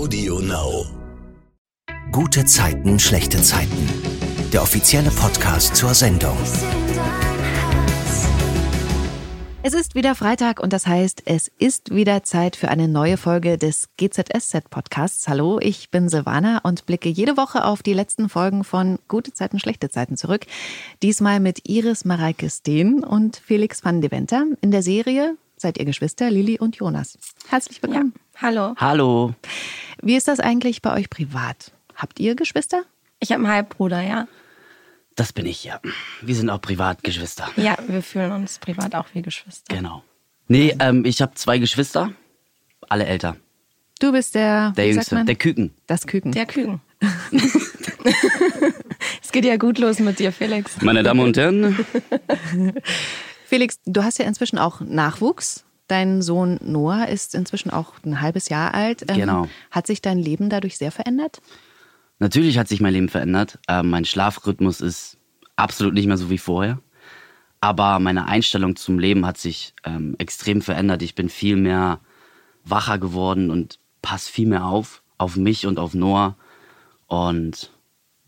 Audio Now. Gute Zeiten, schlechte Zeiten. Der offizielle Podcast zur Sendung. Es ist wieder Freitag und das heißt, es ist wieder Zeit für eine neue Folge des GZSZ Podcasts. Hallo, ich bin Silvana und blicke jede Woche auf die letzten Folgen von Gute Zeiten, schlechte Zeiten zurück. Diesmal mit Iris Mareike Steen und Felix van Deventer in der Serie seid ihr Geschwister Lili und Jonas. Herzlich willkommen. Ja. Hallo. Hallo. Wie ist das eigentlich bei euch privat? Habt ihr Geschwister? Ich habe einen Halbbruder, ja. Das bin ich, ja. Wir sind auch Privatgeschwister. Ja, wir fühlen uns privat auch wie Geschwister. Genau. Nee, ähm, ich habe zwei Geschwister, alle älter. Du bist der, der Jüngste, der Küken. Das Küken. Der Küken. es geht ja gut los mit dir, Felix. Meine Damen und Herren. Felix, du hast ja inzwischen auch Nachwuchs. Dein Sohn Noah ist inzwischen auch ein halbes Jahr alt. Ähm, genau. Hat sich dein Leben dadurch sehr verändert? Natürlich hat sich mein Leben verändert. Ähm, mein Schlafrhythmus ist absolut nicht mehr so wie vorher. Aber meine Einstellung zum Leben hat sich ähm, extrem verändert. Ich bin viel mehr wacher geworden und passe viel mehr auf, auf mich und auf Noah. Und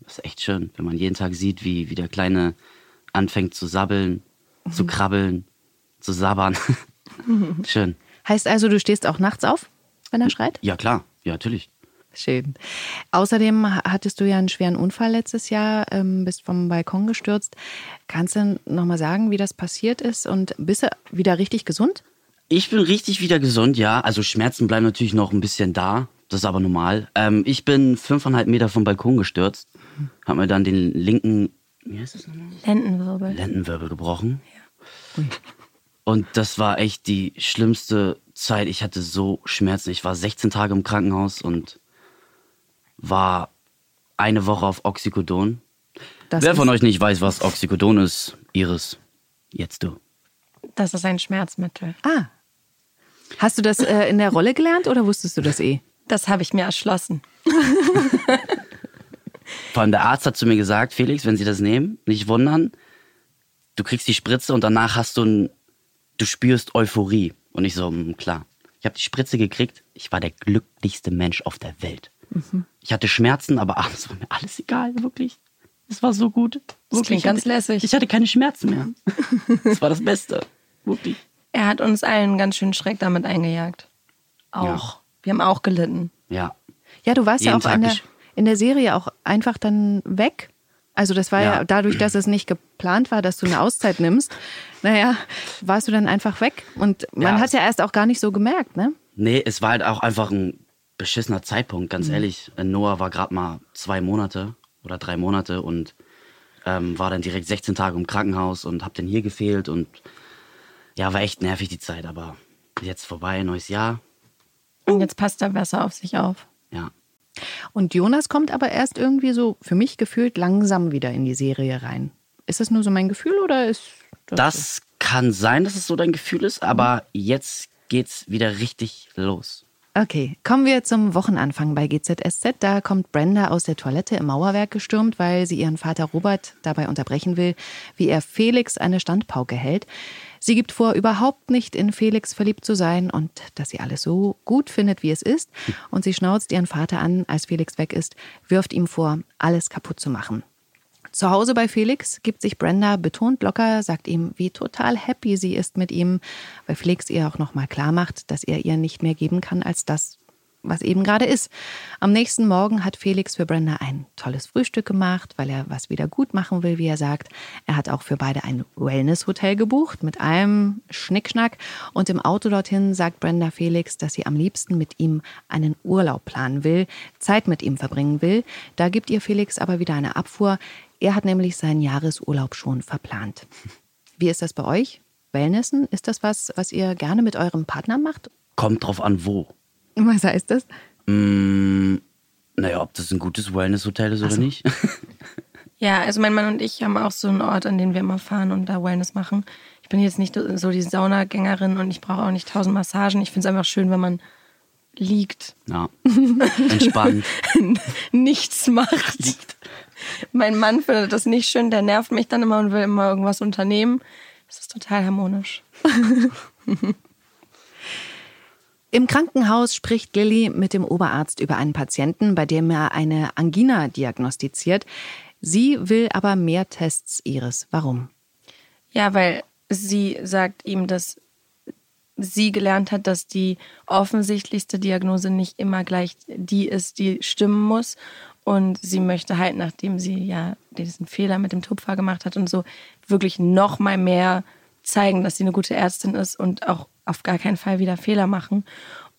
das ist echt schön, wenn man jeden Tag sieht, wie, wie der Kleine anfängt zu sabbeln, mhm. zu krabbeln, zu sabbern. schön. Heißt also, du stehst auch nachts auf, wenn er schreit? Ja, klar. Ja, natürlich. Schön. Außerdem hattest du ja einen schweren Unfall letztes Jahr, ähm, bist vom Balkon gestürzt. Kannst du nochmal sagen, wie das passiert ist und bist du wieder richtig gesund? Ich bin richtig wieder gesund, ja. Also Schmerzen bleiben natürlich noch ein bisschen da. Das ist aber normal. Ähm, ich bin fünfeinhalb Meter vom Balkon gestürzt. Hab mir dann den linken, wie heißt das nochmal? Lendenwirbel. Lendenwirbel gebrochen. Ja. Und das war echt die schlimmste Zeit. Ich hatte so Schmerzen. Ich war 16 Tage im Krankenhaus und war eine Woche auf Oxycodon. Das Wer von euch nicht weiß, was Oxycodon ist, Iris, jetzt du. Das ist ein Schmerzmittel. Ah. Hast du das äh, in der Rolle gelernt oder wusstest du das eh? Das habe ich mir erschlossen. Vor allem der Arzt hat zu mir gesagt, Felix, wenn Sie das nehmen, nicht wundern, du kriegst die Spritze und danach hast du ein, du spürst Euphorie. Und ich so, hm, klar. Ich habe die Spritze gekriegt, ich war der glücklichste Mensch auf der Welt. Mhm. Ich hatte Schmerzen, aber abends war mir alles egal, wirklich. Es war so gut. Das wirklich. klingt ganz lässig. Ich hatte keine Schmerzen mehr. Das war das Beste. Wirklich. Er hat uns allen ganz schön Schreck damit eingejagt. Auch. Ja. Wir haben auch gelitten. Ja. Ja, du warst Jeden ja auch in der, in der Serie auch einfach dann weg. Also das war ja. ja. dadurch, dass es nicht geplant war, dass du eine Auszeit nimmst. Naja, warst du dann einfach weg. Und man ja. hat ja erst auch gar nicht so gemerkt, ne? Nee, es war halt auch einfach ein beschissener Zeitpunkt, ganz mhm. ehrlich. Noah war gerade mal zwei Monate oder drei Monate und ähm, war dann direkt 16 Tage im Krankenhaus und hab dann hier gefehlt und ja, war echt nervig die Zeit, aber jetzt vorbei, neues Jahr. Und jetzt passt er besser auf sich auf. Ja. Und Jonas kommt aber erst irgendwie so, für mich gefühlt, langsam wieder in die Serie rein. Ist das nur so mein Gefühl oder ist das? Das so? kann sein, dass es so dein Gefühl ist, aber mhm. jetzt geht's wieder richtig los. Okay, kommen wir zum Wochenanfang bei GZSZ. Da kommt Brenda aus der Toilette im Mauerwerk gestürmt, weil sie ihren Vater Robert dabei unterbrechen will, wie er Felix eine Standpauke hält. Sie gibt vor, überhaupt nicht in Felix verliebt zu sein und dass sie alles so gut findet, wie es ist. Und sie schnauzt ihren Vater an, als Felix weg ist, wirft ihm vor, alles kaputt zu machen. Zu Hause bei Felix gibt sich Brenda betont locker, sagt ihm, wie total happy sie ist mit ihm, weil Felix ihr auch nochmal klar macht, dass er ihr nicht mehr geben kann als das, was eben gerade ist. Am nächsten Morgen hat Felix für Brenda ein tolles Frühstück gemacht, weil er was wieder gut machen will, wie er sagt. Er hat auch für beide ein Wellness-Hotel gebucht mit allem Schnickschnack. Und im Auto dorthin sagt Brenda Felix, dass sie am liebsten mit ihm einen Urlaub planen will, Zeit mit ihm verbringen will. Da gibt ihr Felix aber wieder eine Abfuhr. Er hat nämlich seinen Jahresurlaub schon verplant. Wie ist das bei euch? Wellnessen, ist das was, was ihr gerne mit eurem Partner macht? Kommt drauf an, wo. Was heißt das? Mm, naja, ob das ein gutes Wellness-Hotel ist so. oder nicht. ja, also mein Mann und ich haben auch so einen Ort, an den wir immer fahren und da Wellness machen. Ich bin jetzt nicht so die Saunagängerin und ich brauche auch nicht tausend Massagen. Ich finde es einfach schön, wenn man liegt. Ja. Entspannt. Nichts macht. Liegt. Mein Mann findet das nicht schön, der nervt mich dann immer und will immer irgendwas unternehmen. Das ist total harmonisch. Im Krankenhaus spricht Lilly mit dem Oberarzt über einen Patienten, bei dem er eine Angina diagnostiziert. Sie will aber mehr Tests, Iris. Warum? Ja, weil sie sagt ihm, dass sie gelernt hat, dass die offensichtlichste Diagnose nicht immer gleich die ist, die stimmen muss. Und sie möchte halt, nachdem sie ja diesen Fehler mit dem Tupfer gemacht hat und so, wirklich noch mal mehr zeigen, dass sie eine gute Ärztin ist und auch auf gar keinen Fall wieder Fehler machen.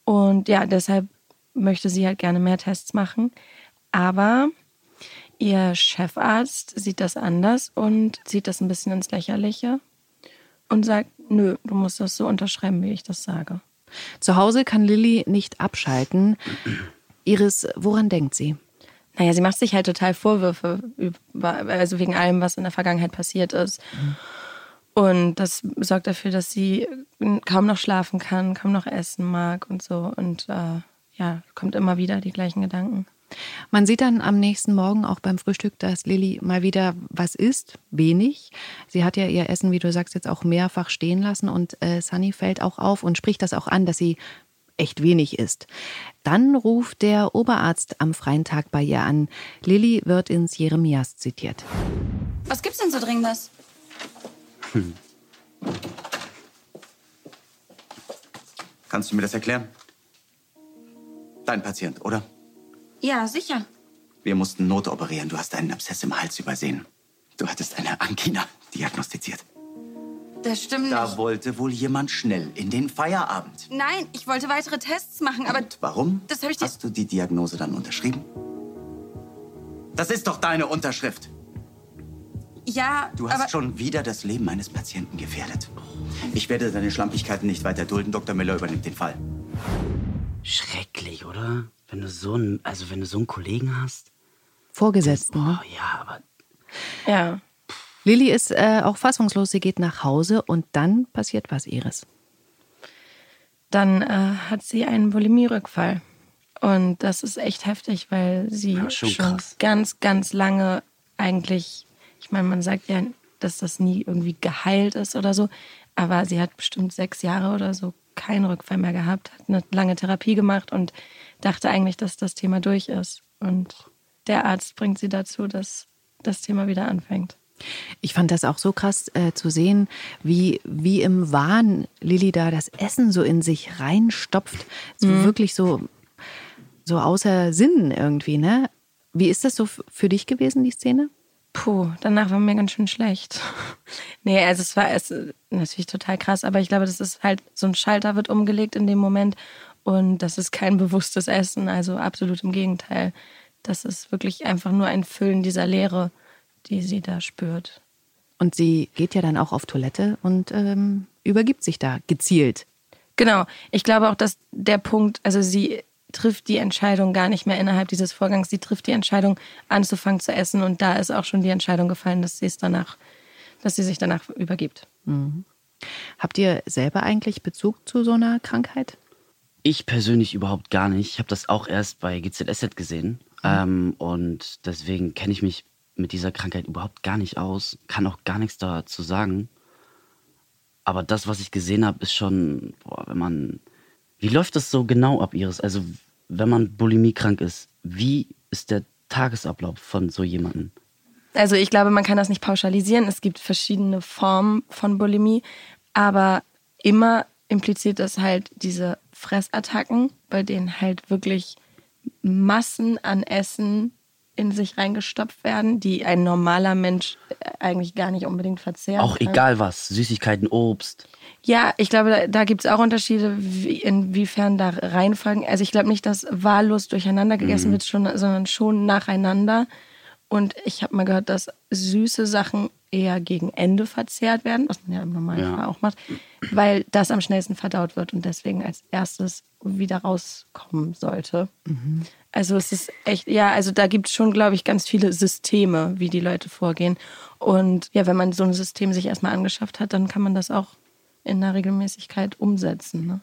Und ja, deshalb möchte sie halt gerne mehr Tests machen. Aber ihr Chefarzt sieht das anders und zieht das ein bisschen ins Lächerliche und sagt, nö, du musst das so unterschreiben, wie ich das sage. Zu Hause kann Lilly nicht abschalten. Iris, woran denkt sie? Naja, sie macht sich halt total Vorwürfe, also wegen allem, was in der Vergangenheit passiert ist. Und das sorgt dafür, dass sie kaum noch schlafen kann, kaum noch essen mag und so. Und äh, ja, kommt immer wieder die gleichen Gedanken. Man sieht dann am nächsten Morgen auch beim Frühstück, dass Lilly mal wieder was isst, wenig. Sie hat ja ihr Essen, wie du sagst, jetzt auch mehrfach stehen lassen und äh, Sunny fällt auch auf und spricht das auch an, dass sie echt wenig isst. Dann ruft der Oberarzt am freien Tag bei ihr an. Lilly wird ins Jeremias zitiert. Was gibt's denn so Dringendes? Hm. Kannst du mir das erklären? Dein Patient, oder? Ja, sicher. Wir mussten notoperieren. Du hast einen Abszess im Hals übersehen. Du hattest eine Angina diagnostiziert. Das stimmt Da nicht. wollte wohl jemand schnell in den Feierabend. Nein, ich wollte weitere Tests machen, aber Und warum? Das hab ich dir- Hast du die Diagnose dann unterschrieben? Das ist doch deine Unterschrift. Ja, Du hast aber schon wieder das Leben eines Patienten gefährdet. Ich werde deine Schlampigkeiten nicht weiter dulden. Dr. Miller übernimmt den Fall. Schrecklich, oder? Wenn du so einen, also wenn du so einen Kollegen hast. Vorgesetzten. Oh ja, aber Ja. Lilly ist äh, auch fassungslos. Sie geht nach Hause und dann passiert was, Iris. Dann äh, hat sie einen Bulimie-Rückfall. Und das ist echt heftig, weil sie Ja, schon schon, ganz, ganz lange eigentlich, ich meine, man sagt ja, dass das nie irgendwie geheilt ist oder so, aber sie hat bestimmt sechs Jahre oder so keinen Rückfall mehr gehabt, hat eine lange Therapie gemacht und dachte eigentlich, dass das Thema durch ist. Und der Arzt bringt sie dazu, dass das Thema wieder anfängt. Ich fand das auch so krass äh, zu sehen, wie, wie im Wahn Lilly da das Essen so in sich reinstopft. So wirklich so, so außer Sinn irgendwie, ne? Wie ist das so für dich gewesen, die Szene? Puh, danach war mir ganz schön schlecht. nee, also es war es, natürlich total krass, aber ich glaube, das ist halt, so ein Schalter wird umgelegt in dem Moment und das ist kein bewusstes Essen, also absolut im Gegenteil. Das ist wirklich einfach nur ein Füllen dieser Leere, die sie da spürt. Und sie geht ja dann auch auf Toilette und ähm, übergibt sich da gezielt. Genau. Ich glaube auch, dass der Punkt, also sie trifft die Entscheidung gar nicht mehr innerhalb dieses Vorgangs. Sie trifft die Entscheidung, anzufangen zu essen. Und da ist auch schon die Entscheidung gefallen, dass sie es danach, dass sie sich danach übergibt. Habt ihr selber eigentlich Bezug zu so einer Krankheit? ich persönlich überhaupt gar nicht. Ich habe das auch erst bei GZSZ gesehen. Ähm, und deswegen kenne ich mich mit dieser Krankheit überhaupt gar nicht aus, kann auch gar nichts dazu sagen. Aber das, was ich gesehen habe, ist schon, boah, wenn man. Wie läuft das so genau ab, Iris? Also, wenn man bulimiekrank ist, wie ist der Tagesablauf von so jemandem? Also ich glaube, man kann das nicht pauschalisieren. Es gibt verschiedene Formen von Bulimie, aber immer impliziert das halt diese Fressattacken, bei denen halt wirklich Massen an Essen in sich reingestopft werden, die ein normaler Mensch äh, eigentlich gar nicht unbedingt verzehren Auch kann. egal was, Süßigkeiten, Obst. Ja, ich glaube, da, da gibt es auch Unterschiede, wie, inwiefern da reinfolgen. Also ich glaube nicht, dass wahllos durcheinander gegessen wird, schon, sondern schon nacheinander. Und ich habe mal gehört, dass süße Sachen eher gegen Ende verzehrt werden, was man ja im Normalfall Ja. auch macht, weil das am schnellsten verdaut wird und deswegen als erstes wieder rauskommen sollte. Also es ist echt, ja, also da gibt es schon, glaube ich, ganz viele Systeme, wie die Leute vorgehen. Und ja, wenn man so ein System sich erstmal angeschafft hat, dann kann man das auch in einer Regelmäßigkeit umsetzen. Ne?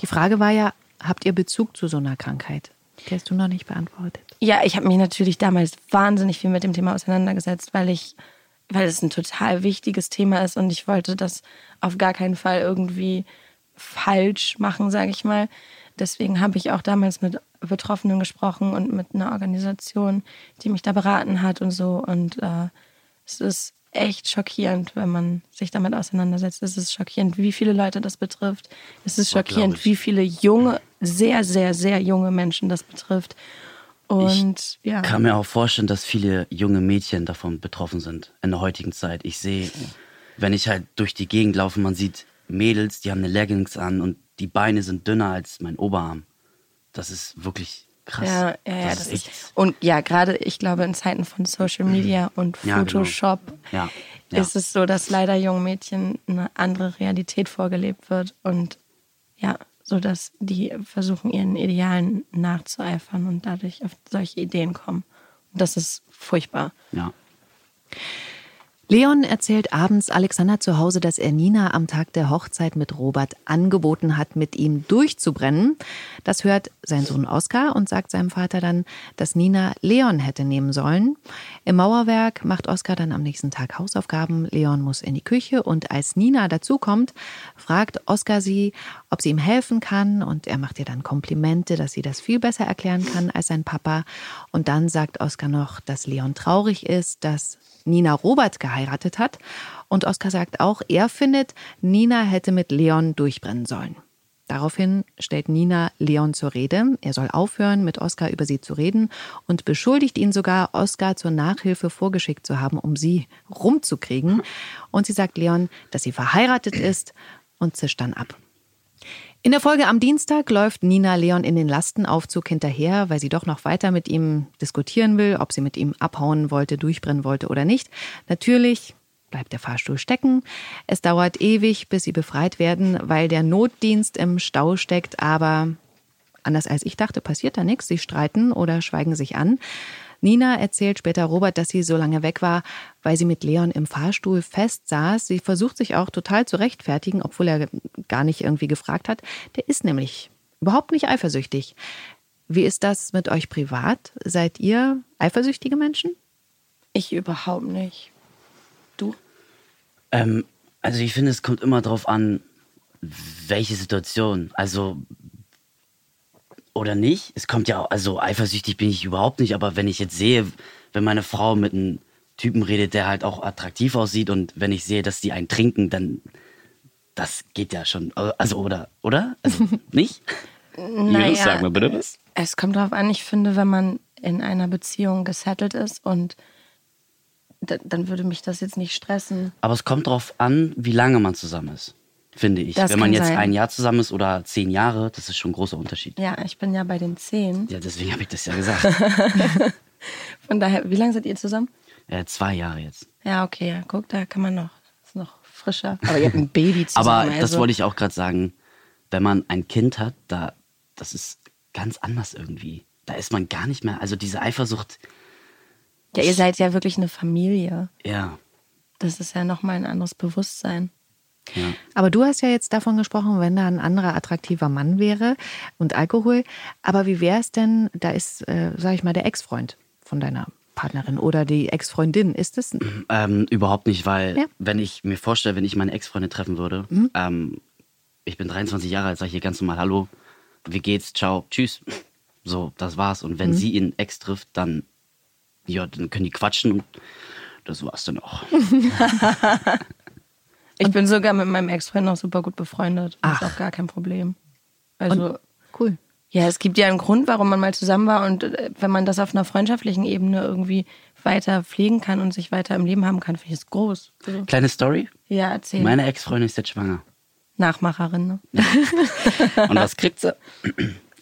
Die Frage war ja, habt ihr Bezug zu so einer Krankheit? Die hast du noch nicht beantwortet. Ja, ich habe mich natürlich damals wahnsinnig viel mit dem Thema auseinandergesetzt, weil ich, weil es ein total wichtiges Thema ist und ich wollte das auf gar keinen Fall irgendwie falsch machen, sage ich mal. Deswegen habe ich auch damals mit Betroffenen gesprochen und mit einer Organisation, die mich da beraten hat und so. Und äh, es ist echt schockierend, wenn man sich damit auseinandersetzt. Es ist schockierend, wie viele Leute das betrifft. Es ist schockierend, wie viele junge, sehr, sehr, sehr junge Menschen das betrifft. Und ich ja. kann mir auch vorstellen, dass viele junge Mädchen davon betroffen sind in der heutigen Zeit. Ich sehe, wenn ich halt durch die Gegend laufe, man sieht Mädels, die haben eine Leggings an und die Beine sind dünner als mein Oberarm. Das ist wirklich krass. Ja, ja, ja, das, ist, und ja, gerade ich glaube in Zeiten von Social Media und genau. Photoshop Ja, ja. ist es so, dass leider jungen Mädchen eine andere Realität vorgelebt wird und ja, so dass die versuchen ihren Idealen nachzueifern und dadurch auf solche Ideen kommen. Und das ist furchtbar. ja. Leon erzählt abends Alexander zu Hause, dass er Nina am Tag der Hochzeit mit Robert angeboten hat, mit ihm durchzubrennen. Das hört sein Sohn Oskar und sagt seinem Vater dann, dass Nina Leon hätte nehmen sollen. Im Mauerwerk macht Oskar dann am nächsten Tag Hausaufgaben. Leon muss in die Küche und als Nina dazukommt, fragt Oskar sie, ob sie ihm helfen kann und er macht ihr dann Komplimente, dass sie das viel besser erklären kann als sein Papa. Und dann sagt Oskar noch, dass Leon traurig ist, dass Nina Robert geheiratet hat. Und Oskar sagt auch, er findet, Nina hätte mit Leon durchbrennen sollen. Daraufhin stellt Nina Leon zur Rede. Er soll aufhören, mit Oskar über sie zu reden und beschuldigt ihn sogar, Oskar zur Nachhilfe vorgeschickt zu haben, um sie rumzukriegen. Und sie sagt Leon, dass sie verheiratet ist und zischt dann ab. In der Folge am Dienstag läuft Nina Leon in den Lastenaufzug hinterher, weil sie doch noch weiter mit ihm diskutieren will, ob sie mit ihm abhauen wollte, durchbrennen wollte oder nicht. Natürlich bleibt der Fahrstuhl stecken. Es dauert ewig, bis sie befreit werden, weil der Notdienst im Stau steckt, aber anders als ich dachte, passiert da nichts. Sie streiten oder schweigen sich an. Nina erzählt später Robert, dass sie so lange weg war, weil sie mit Leon im Fahrstuhl fest saß. Sie versucht sich auch total zu rechtfertigen, obwohl er gar nicht irgendwie gefragt hat. Der ist nämlich überhaupt nicht eifersüchtig. Wie ist das mit euch privat? Seid ihr eifersüchtige Menschen? Ich überhaupt nicht. Du? Ähm, also ich finde, es kommt immer drauf an, welche Situation. Also oder nicht. Es kommt ja, auch- also eifersüchtig bin ich überhaupt nicht, aber wenn ich jetzt sehe, wenn meine Frau mit einem Typen redet, der halt auch attraktiv aussieht und wenn ich sehe, dass die einen trinken, dann das geht ja schon. Also oder, oder? Also nicht? Julius, sag mal bitte was. Es kommt darauf an, ich finde, wenn man in einer Beziehung gesettelt ist und da, dann würde mich das jetzt nicht stressen. Aber es kommt drauf an, wie lange man zusammen ist, finde ich. Das wenn man jetzt sein. ein Jahr zusammen ist oder zehn Jahre, das ist schon ein großer Unterschied. Ja, ich bin ja bei den zehn. Ja, deswegen habe ich das ja gesagt. Von daher, wie lange seid ihr zusammen? äh, zwei Jahre jetzt. Ja, okay, ja, guck, da kann man noch. Ist noch frischer. Aber ihr habt ein Baby zusammen. Aber das also. wollte ich auch gerade sagen. Wenn man ein Kind hat, da, das ist ganz anders irgendwie. Da ist man gar nicht mehr, also diese Eifersucht, Ja, ihr seid ja wirklich eine Familie. ja, Das ist ja nochmal ein anderes Bewusstsein. Ja. Aber du hast ja jetzt davon gesprochen, wenn da ein anderer attraktiver Mann wäre und Alkohol. Aber wie wäre es denn, da ist, äh, sag ich mal, der Ex-Freund von deiner Partnerin oder die Ex-Freundin. Ist das Ähm, überhaupt nicht, weil Ja. wenn ich mir vorstelle, wenn ich meine Ex-Freundin treffen würde, ähm, ich bin 23 Jahre alt, sage ich ihr ganz normal Hallo, wie geht's, ciao, tschüss. So, das war's. Und wenn sie ihren Ex trifft, dann, ja, dann können die quatschen und das war's dann auch. Ich bin sogar mit meinem Ex-Freund noch super gut befreundet. Das Ach. ist auch gar kein Problem. Also, cool? ja, es gibt ja einen Grund, warum man mal zusammen war. Und äh, wenn man das auf einer freundschaftlichen Ebene irgendwie weiter pflegen kann und sich weiter im Leben haben kann, finde ich es groß. Also, Kleine Story, ja, erzähl. meine Ex-Freundin ist jetzt schwanger. Nachmacherin, ne? Und was kriegt sie?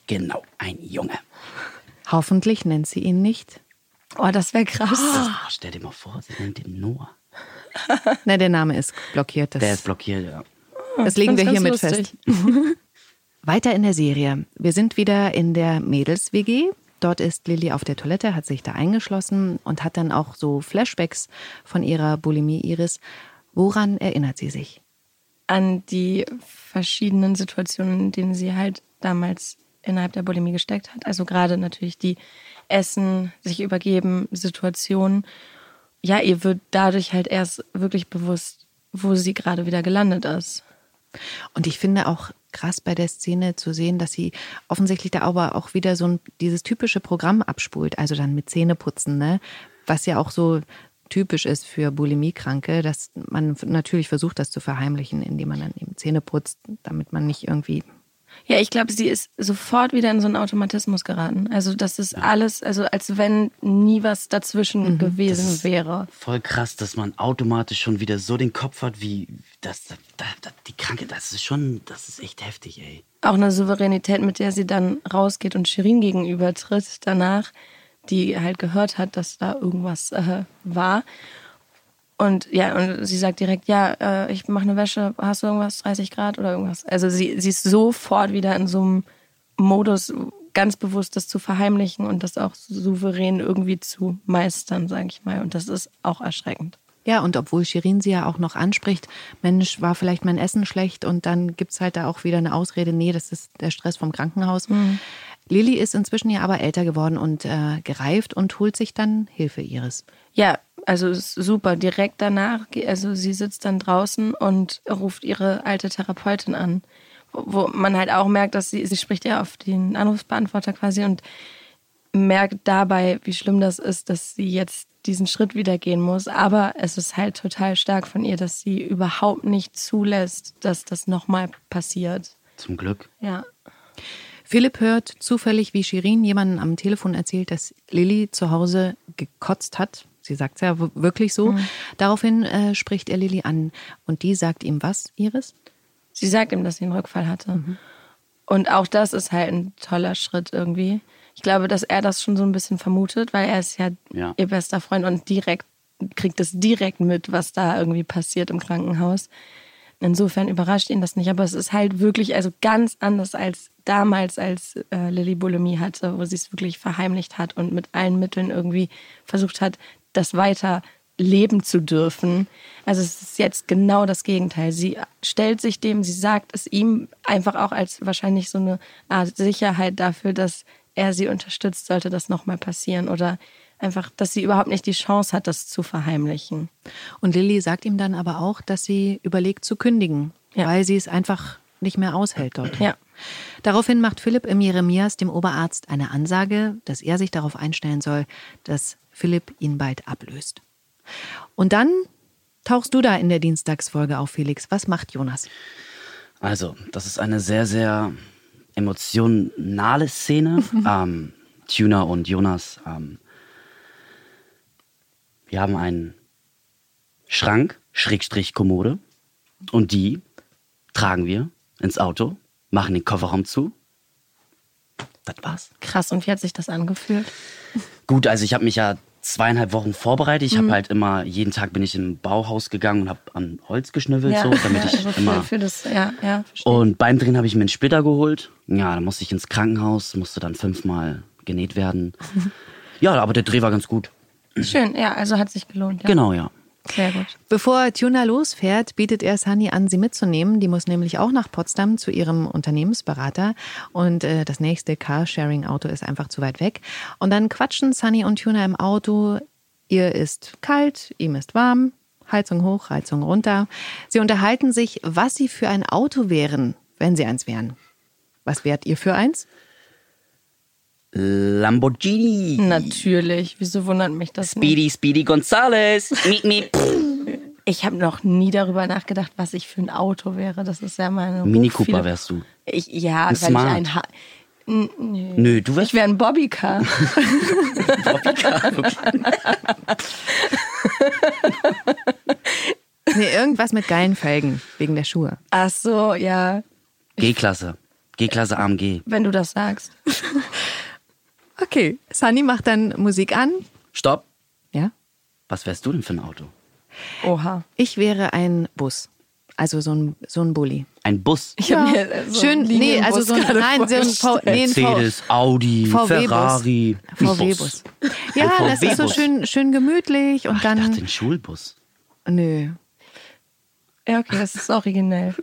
genau, ein Junge. Hoffentlich nennt sie ihn nicht. Oh, das wäre krass. Oh, stell dir mal vor, sie nennt ihn Noah. Na, der Name ist blockiert. Das, Der ist blockiert, ja. das legen wir hiermit fest. Weiter in der Serie. Wir sind wieder in der Mädels-WG. Dort ist Lilly auf der Toilette, hat sich da eingeschlossen und hat dann auch so Flashbacks von ihrer Bulimie Iris. Woran erinnert sie sich? An die verschiedenen Situationen, in denen sie halt damals innerhalb der Bulimie gesteckt hat. Also gerade natürlich die Essen, sich übergeben, Situationen. Ja, ihr wird dadurch halt erst wirklich bewusst, wo sie gerade wieder gelandet ist. Und ich finde auch krass bei der Szene zu sehen, dass sie offensichtlich da aber auch wieder so ein, dieses typische Programm abspult, also dann mit Zähneputzen, ne? Was ja auch so typisch ist für Bulimie-Kranke, dass man natürlich versucht, das zu verheimlichen, indem man dann eben Zähne putzt, damit man nicht irgendwie Ja, ich glaube, sie ist sofort wieder in so einen Automatismus geraten. Also das ist alles, also als wenn nie was dazwischen gewesen wäre. Voll krass, dass man automatisch schon wieder so den Kopf hat, wie das, da, da, die Kranke, das ist schon, das ist echt heftig, ey. Auch eine Souveränität, mit der sie dann rausgeht und Shirin gegenübertritt danach, die halt gehört hat, dass da irgendwas äh, war. Und ja, und sie sagt direkt, ja, äh, ich mache eine Wäsche, hast du irgendwas, 30 Grad oder irgendwas? Also sie, sie ist sofort wieder in so einem Modus, ganz bewusst das zu verheimlichen und das auch souverän irgendwie zu meistern, sage ich mal. Und das ist auch erschreckend. Ja, und obwohl Shirin sie ja auch noch anspricht, Mensch, war vielleicht mein Essen schlecht und dann gibt's halt da auch wieder eine Ausrede, nee, das ist der Stress vom Krankenhaus. Lilly ist inzwischen ja aber älter geworden und äh, gereift und holt sich dann Hilfe ihres. Ja, also super. Direkt danach, also sie sitzt dann draußen und ruft ihre alte Therapeutin an, wo, wo man halt auch merkt, dass sie, sie spricht ja auf den Anrufsbeantworter quasi und merkt dabei, wie schlimm das ist, dass sie jetzt diesen Schritt wieder gehen muss. Aber es ist halt total stark von ihr, dass sie überhaupt nicht zulässt, dass das nochmal passiert. Zum Glück. Ja. Philipp hört zufällig, wie Shirin jemanden am Telefon erzählt, dass Lilly zu Hause gekotzt hat. Sie sagt es ja wirklich so. Daraufhin äh, spricht er Lilly an und die sagt ihm was, Iris? Sie sagt ihm, dass sie einen Rückfall hatte. Und auch das ist halt ein toller Schritt irgendwie. Ich glaube, dass er das schon so ein bisschen vermutet, weil er ist ja, Ja. ihr bester Freund und direkt kriegt es direkt mit, was da irgendwie passiert im Krankenhaus. Insofern überrascht ihn das nicht, aber es ist halt wirklich also ganz anders als damals, als äh, Lilly Bulimie hatte, wo sie es wirklich verheimlicht hat und mit allen Mitteln irgendwie versucht hat, das weiter leben zu dürfen. Also es ist jetzt genau das Gegenteil. Sie stellt sich dem, sie sagt es ihm einfach auch als wahrscheinlich so eine Art Sicherheit dafür, dass er sie unterstützt, sollte das nochmal passieren oder einfach, dass sie überhaupt nicht die Chance hat, das zu verheimlichen. Und Lilly sagt ihm dann aber auch, dass sie überlegt zu kündigen, Ja. weil sie es einfach nicht mehr aushält dort. Ja. Daraufhin macht Philipp im Jeremias dem Oberarzt eine Ansage, dass er sich darauf einstellen soll, dass Philipp ihn bald ablöst. Und dann tauchst du da in der Dienstagsfolge auf, Felix. Was macht Jonas? Also, das ist eine sehr, sehr emotionale Szene. ähm, Tuna und Jonas, ähm, wir haben einen Schrank, Schrägstrich Kommode. Und die tragen wir ins Auto, machen den Kofferraum zu. Das war's. Krass, und wie hat sich das angefühlt? Gut, also ich habe mich ja zweieinhalb Wochen vorbereitet. Ich habe halt immer, jeden Tag bin ich im Bauhaus gegangen und habe an Holz geschnüffelt, so, damit ich also für, immer für das, ja, ja, verstehe. Und beim Drehen habe ich mir einen Splitter geholt. Ja, dann musste ich ins Krankenhaus, musste dann fünfmal genäht werden. Ja, aber der Dreh war ganz gut. Schön, ja, also hat sich gelohnt. Ja. Genau, ja. Sehr gut. Bevor Tuna losfährt, bietet er Sunny an, sie mitzunehmen. Die muss nämlich auch nach Potsdam zu ihrem Unternehmensberater. Und äh, das nächste Carsharing-Auto ist einfach zu weit weg. Und dann quatschen Sunny und Tuna im Auto. Ihr ist kalt, ihm ist warm. Heizung hoch, Heizung runter. Sie unterhalten sich, was sie für ein Auto wären, wenn sie eins wären. Was wärt ihr für eins? Lamborghini. Natürlich. Wieso wundert mich das nicht? Speedy, Speedy Gonzales. Miep, miep. Ich habe noch nie darüber nachgedacht, was ich für ein Auto wäre. Das ist ja meine. Mini Cooper wärst du. Ich, ja, Ein weil Smart. ich ein ha N- Nö. Nö, du wärst Ich wäre ein Bobbycar. Nee, irgendwas mit geilen Felgen, wegen der Schuhe. Ach so, ja. G-Klasse. G-Klasse AMG. Wenn du das sagst. Okay, Sunny macht dann Musik an. Stopp. Ja? Was wärst du denn für ein Auto? Oha. Ich wäre ein Bus. Also so ein, so ein Bulli. Ein Bus. Ich hab mir so Schön, nee, also so ein, nein, so ein, v, nee, ein v, Mercedes, Audi, Ferrari. ein VW-Bus. Bus. Ja, Ein das ist so schön, schön gemütlich und Ach, ich dachte, dann. ein Schulbus. Nö. Ja, okay, das ist originell.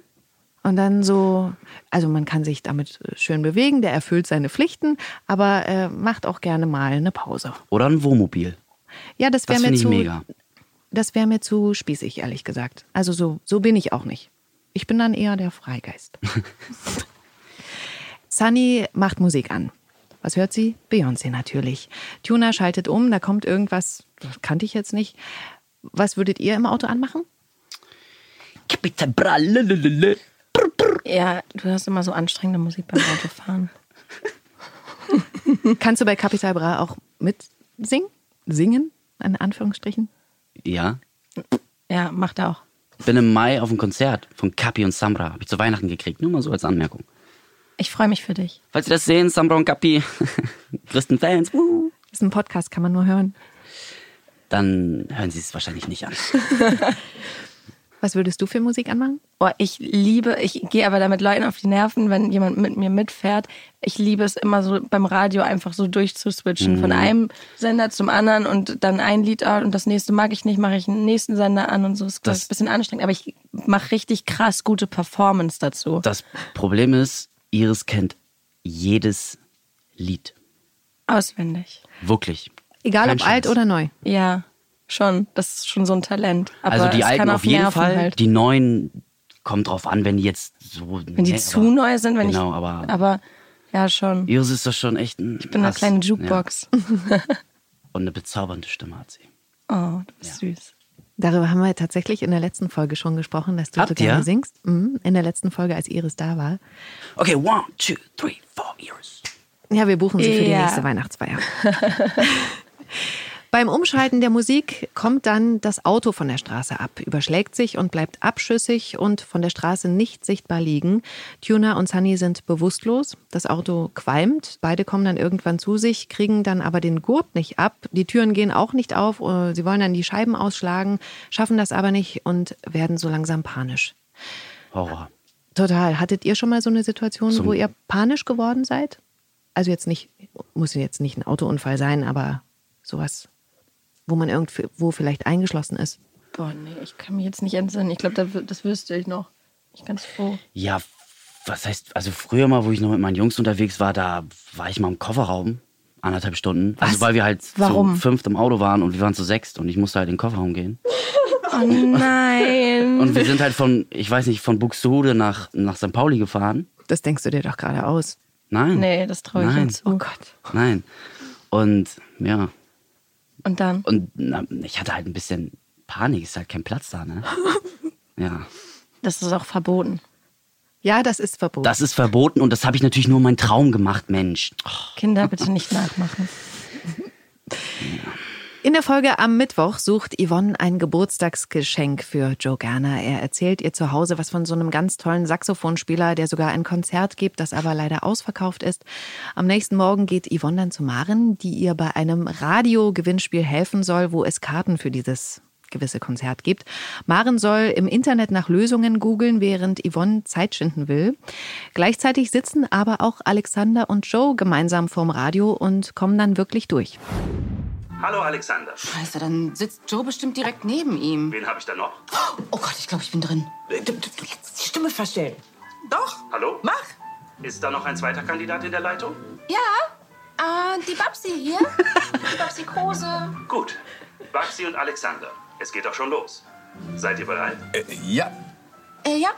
Und dann so, also man kann sich damit schön bewegen, der erfüllt seine Pflichten, aber äh, macht auch gerne mal eine Pause. Oder ein Wohnmobil. Ja, das wäre mir zu. mega. Das wäre mir zu spießig, ehrlich gesagt. Also so, so bin ich auch nicht. Ich bin dann eher der Freigeist. Sunny macht Musik an. Was hört sie? Beyoncé natürlich. Tuna schaltet um, da kommt irgendwas, das kannte ich jetzt nicht. Was würdet ihr im Auto anmachen? Kapital Bra. Ja, du hast immer so anstrengende Musik beim Autofahren. Kannst du bei Capital Bra auch mitsingen? Singen? In Anführungsstrichen? Ja. Ja, macht er auch. Bin im Mai auf einem Konzert von Kapi und Samra. Habe ich zu Weihnachten gekriegt. Nur mal so als Anmerkung. Ich freue mich für dich. Falls Sie das sehen, Samra und Kapi, größten Fans, wuhu, Das ist ein Podcast, kann man nur hören. dann hören Sie es wahrscheinlich nicht an. Was würdest du für Musik anmachen? Oh, ich liebe, ich gehe aber damit Leuten auf die Nerven, wenn jemand mit mir mitfährt. Ich liebe es immer so beim Radio einfach so durchzuswitchen von einem Sender zum anderen und dann ein Lied an und das nächste mag ich nicht, mache ich einen nächsten Sender an und so. Das ist Das- ein bisschen anstrengend, aber ich mache richtig krass gute Performance dazu. Das Problem ist, Iris kennt jedes Lied. Auswendig. Wirklich. Egal Kein ob alt Scheiß. oder neu. Ja, schon. Das ist schon so ein Talent. Aber Also die alten auf jeden Nerven Fall. Halt. Die neuen kommt drauf an, wenn die jetzt so. wenn die nee, zu aber- neu sind, wenn genau, ich. aber, aber ja, schon. Iris ist doch schon echt ein. Ich bin eine kleine Jukebox. Und eine bezaubernde Stimme hat sie. Oh, du bist süß. Darüber haben wir tatsächlich in der letzten Folge schon gesprochen, dass du Habt so gerne ihr? singst. Mhm, in der letzten Folge, als Iris da war. Okay, one, two, three, four, Iris. Ja, wir buchen sie für die Ja. nächste Weihnachtsfeier. Beim Umschalten der Musik kommt dann das Auto von der Straße ab, überschlägt sich und bleibt abschüssig und von der Straße nicht sichtbar liegen. Tuna und Sunny sind bewusstlos. Das Auto qualmt. Beide kommen dann irgendwann zu sich, kriegen dann aber den Gurt nicht ab. Die Türen gehen auch nicht auf. äh, Sie wollen dann die Scheiben ausschlagen, schaffen das aber nicht und werden so langsam panisch. Horror. Total. Hattet ihr schon mal so eine Situation, Zum- wo ihr panisch geworden seid? Also jetzt nicht, muss jetzt nicht ein Autounfall sein, aber sowas, wo man irgendwo vielleicht eingeschlossen ist. Boah, nee, ich kann mich jetzt nicht entsinnen. Ich glaube, das, das wüsste ich noch. Ich bin ganz froh. Ja, was heißt, also früher mal, wo ich noch mit meinen Jungs unterwegs war, da war ich mal im Kofferraum. Anderthalb Stunden. Also weil wir halt Warum? zu fünft im Auto waren und wir waren zu sechst und ich musste halt in den Kofferraum gehen. Oh nein. Und wir sind halt von, ich weiß nicht, von Buxtehude nach, nach St. Pauli gefahren. Das denkst du dir doch gerade aus. Nein. nee, das traue ich nicht. Oh Gott. Nein. Und ja, Und dann? und na, ich hatte halt ein bisschen Panik, ist halt kein Platz da, ne? Ja. Das ist auch verboten. Ja, das ist verboten. Das ist verboten und das habe ich natürlich nur mein Traum gemacht, Mensch. Kinder bitte nicht nachmachen. In der Folge am Mittwoch sucht Yvonne ein Geburtstagsgeschenk für Joe Gerner. Er erzählt ihr zu Hause was von so einem ganz tollen Saxophonspieler, der sogar ein Konzert gibt, das aber leider ausverkauft ist. Am nächsten Morgen geht Yvonne dann zu Maren, die ihr bei einem Radiogewinnspiel helfen soll, wo es Karten für dieses gewisse Konzert gibt. Maren soll im Internet nach Lösungen googeln, während Yvonne Zeit schinden will. Gleichzeitig sitzen aber auch Alexander und Joe gemeinsam vorm Radio und kommen dann wirklich durch. Hallo Alexander. Scheiße, dann sitzt Joe bestimmt direkt neben ihm. Wen habe ich da noch? Oh Gott, ich glaube, ich bin drin. Du, du, du jetzt die Stimme verstellen. Doch. Hallo? Mach. Ist da noch ein zweiter Kandidat in der Leitung? Ja, äh, die Babsi hier. Die Babsi Kruse. Gut. Baxi und Alexander. Es geht auch schon los. Seid ihr bereit? Ja. Äh, ja.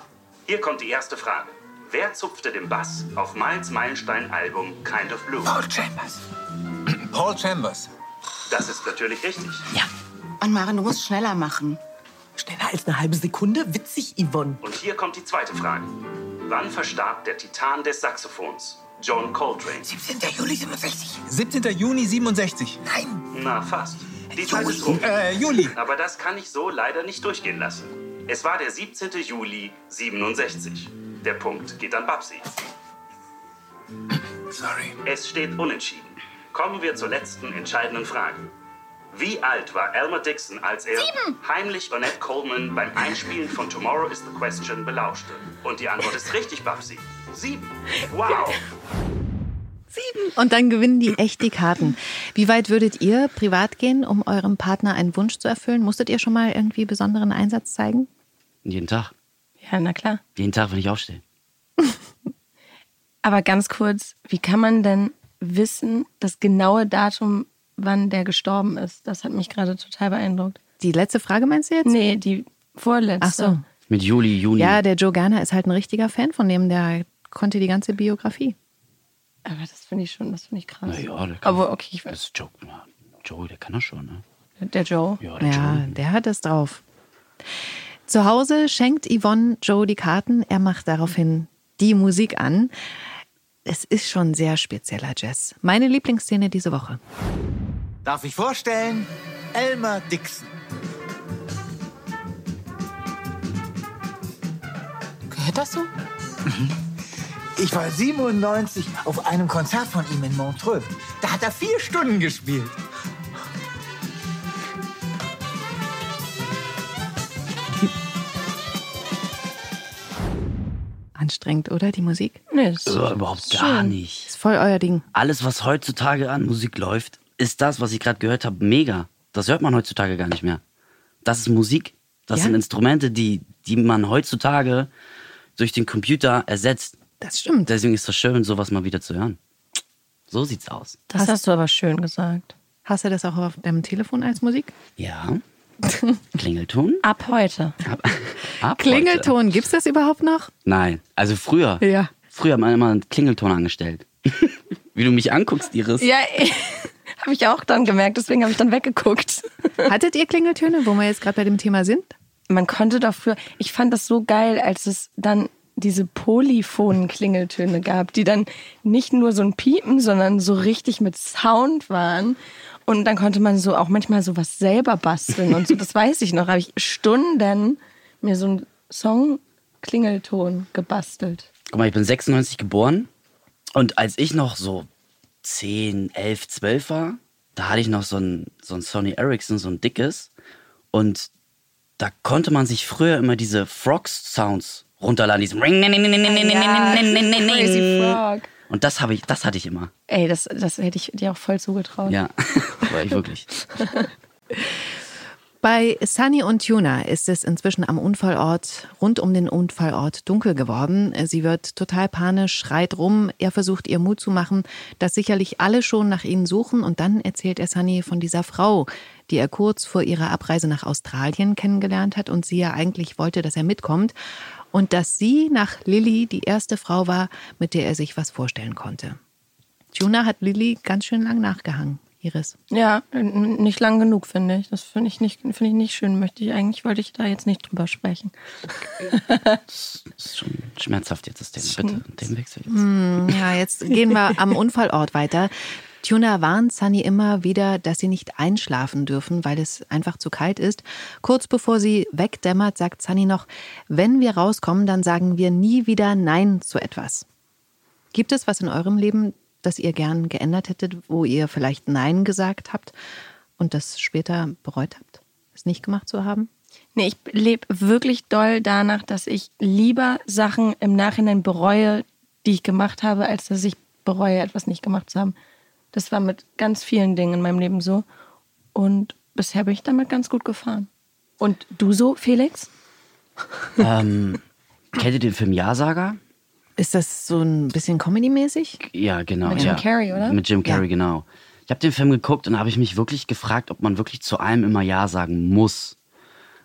Hier kommt die erste Frage. Wer zupfte den Bass auf Miles Meilenstein-Album Kind of Blue? Paul Chambers. Paul Chambers. Das ist natürlich richtig. Und Maren, du musst schneller machen. Schneller als eine halbe Sekunde? Witzig, Yvonne. Und hier kommt die zweite Frage. Wann verstarb der Titan des Saxophons? John Coltrane. 17. Juli 67. 17. Juni 67. Nein. Na, fast. Die Zeit ist rum. Äh, Juli. Aber das kann ich so leider nicht durchgehen lassen. Es war der 17. Juli 67. Der Punkt geht an Babsi. Sorry. Es steht unentschieden. Kommen wir zur letzten entscheidenden Frage. Wie alt war Elmer Dixon, als er heimlich Ornette Coleman beim Einspielen von Tomorrow is the Question belauschte? Und die Antwort ist richtig, Babsi. Sieben. Wow. Und dann gewinnen die echt die Karten. Wie weit würdet ihr privat gehen, um eurem Partner einen Wunsch zu erfüllen? Musstet ihr schon mal irgendwie besonderen Einsatz zeigen? Jeden Tag. Ja, na klar. Jeden Tag, wenn ich aufstehe. Aber ganz kurz, wie kann man denn wissen, das genaue Datum, wann der gestorben ist? Das hat mich gerade total beeindruckt. Die letzte Frage meinst du jetzt? Nee, die vorletzte. Ach so. Mit Juli, Juni. Ja, der Joe Gerner ist halt ein richtiger Fan von dem, der konnte die ganze Biografie. Aber das finde ich schon, das finde ich krass. Na ja, der kann, Aber okay, ich das weiß. ist Joe, ja, Joe, der kann das schon, ne? Der Joe. Ja, der Ja, Joe. der hat es drauf. Zu Hause schenkt Yvonne Joe die Karten. Er macht daraufhin die Musik an. Es ist schon sehr spezieller Jazz. Meine Lieblingsszene diese Woche. Darf ich vorstellen? Elmer Dixon. Gehört das so? Ich war 97 auf einem Konzert von ihm in Montreux. Da hat er vier Stunden gespielt. Anstrengend, oder die Musik? Nee, das So, überhaupt gar nicht. Ist voll euer Ding. Alles, was heutzutage an Musik läuft, ist das, was ich gerade gehört habe, mega. Das hört man heutzutage gar nicht mehr. Das ist Musik. Das Ja? sind Instrumente, die, die man heutzutage durch den Computer ersetzt. Das stimmt. Deswegen ist das schön, sowas mal wieder zu hören. So sieht's aus. das hast du aber schön gesagt. Hast du das auch auf deinem Telefon als Musik? Ja. Klingelton? Ab heute. Ab, ab Klingelton, gibt's das überhaupt noch? Heute. Nein. Also früher. Ja. Früher hat man immer einen Klingelton angestellt. Wie du mich anguckst, Iris. Ja, habe ich auch dann gemerkt, deswegen habe ich dann weggeguckt. Hattet ihr Klingeltöne, wo wir jetzt gerade bei dem Thema sind? Man konnte doch früher, ich fand das so geil, als es dann diese polyphonen Klingeltöne gab, die dann nicht nur so ein Piepen, sondern so richtig mit Sound waren. Und dann konnte man so auch manchmal sowas selber basteln und so. Das weiß ich noch. Habe ich Stunden mir so einen Song-Klingelton gebastelt. Guck mal, ich bin 96 geboren und als ich noch so 10, 11, 12 war, da hatte ich noch so ein, so ein Sony Ericsson, so ein dickes und da konnte man sich früher immer diese Frogs-Sounds runterladen, diesen Ring, Crazy Frog. Und das habe ich, das hatte ich immer. Ey, das, das hätte ich dir auch voll zugetraut. Ja, war ich wirklich. Bei Sunny und Tuna ist es inzwischen am Unfallort, rund um den Unfallort dunkel geworden. Sie wird total panisch, schreit rum. Er versucht ihr Mut zu machen, dass sicherlich alle schon nach ihnen suchen. Und dann erzählt er Sunny von dieser Frau, die er kurz vor ihrer Abreise nach Australien kennengelernt hat und sie ja eigentlich wollte, dass er mitkommt. Und dass sie nach Lilly die erste Frau war, mit der er sich was vorstellen konnte. Tuna hat Lilly ganz schön lang nachgehangen. Iris. Ja, nicht lang genug, finde ich. Das finde ich, nicht- finde ich nicht schön. Möchte ich eigentlich, wollte ich da jetzt nicht drüber sprechen. Das ist schon schmerzhaft jetzt, das Thema. Bitte, Themenwechsel jetzt. Ja, jetzt gehen wir am Unfallort weiter. Tuna warnt Sunny immer wieder, dass sie nicht einschlafen dürfen, weil es einfach zu kalt ist. Kurz bevor sie wegdämmert, sagt Sunny noch, wenn wir rauskommen, dann sagen wir nie wieder Nein zu etwas. Gibt es was in eurem Leben, das ihr gern geändert hättet, wo ihr vielleicht Nein gesagt habt und das später bereut habt, es nicht gemacht zu haben? Nee, ich lebe wirklich doll danach, dass ich lieber Sachen im Nachhinein bereue, die ich gemacht habe, als dass ich bereue, etwas nicht gemacht zu haben. Das war mit ganz vielen Dingen in meinem Leben so. Und bisher bin ich damit ganz gut gefahren. Und du so, Felix? ähm, kennt ihr den Film Ja-Sager? Ist das so ein bisschen Comedy-mäßig? Ja, genau. Mit Jim ja. Carrey, oder? Mit Jim Carrey, Ja. genau. Ich habe den Film geguckt und da habe ich mich wirklich gefragt, ob man wirklich zu allem immer Ja sagen muss.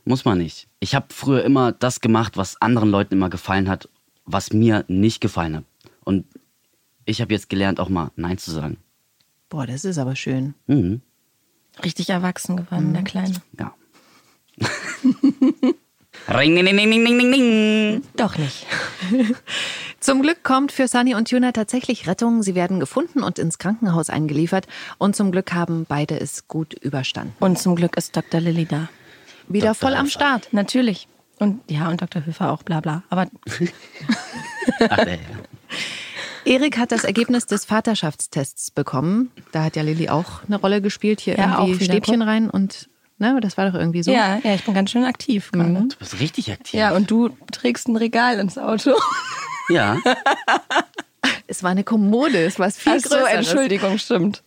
Muss man nicht. Ich habe früher immer das gemacht, was anderen Leuten immer gefallen hat, was mir nicht gefallen hat. Und ich habe jetzt gelernt, auch mal Nein zu sagen. Boah, das ist aber schön. Mhm. Richtig erwachsen geworden, der Kleine. Ja. Ring, ding, ding, ding, ding, ding, ding. Doch nicht. Zum Glück kommt für Sunny und Tuna tatsächlich Rettung. Sie werden gefunden und ins Krankenhaus eingeliefert. Und zum Glück haben beide es gut überstanden. Und zum Glück ist Dr. Lilly da. Wieder Dr. voll am. Start. Natürlich. Und ja, und Dr. Höfer auch, bla bla. Aber Ach, ey. Erik hat das Ergebnis des Vaterschaftstests bekommen. Da hat ja Lilly auch eine Rolle gespielt. Hier Ja, irgendwie. Stäbchen rein und ne, das war doch irgendwie so. ja, ja, ich bin ganz schön aktiv gerade. Du bist richtig aktiv. Ja, und du trägst ein Regal ins Auto. Ja. Es war eine Kommode, es war viel Ach so, größeres. Entschuldigung, stimmt.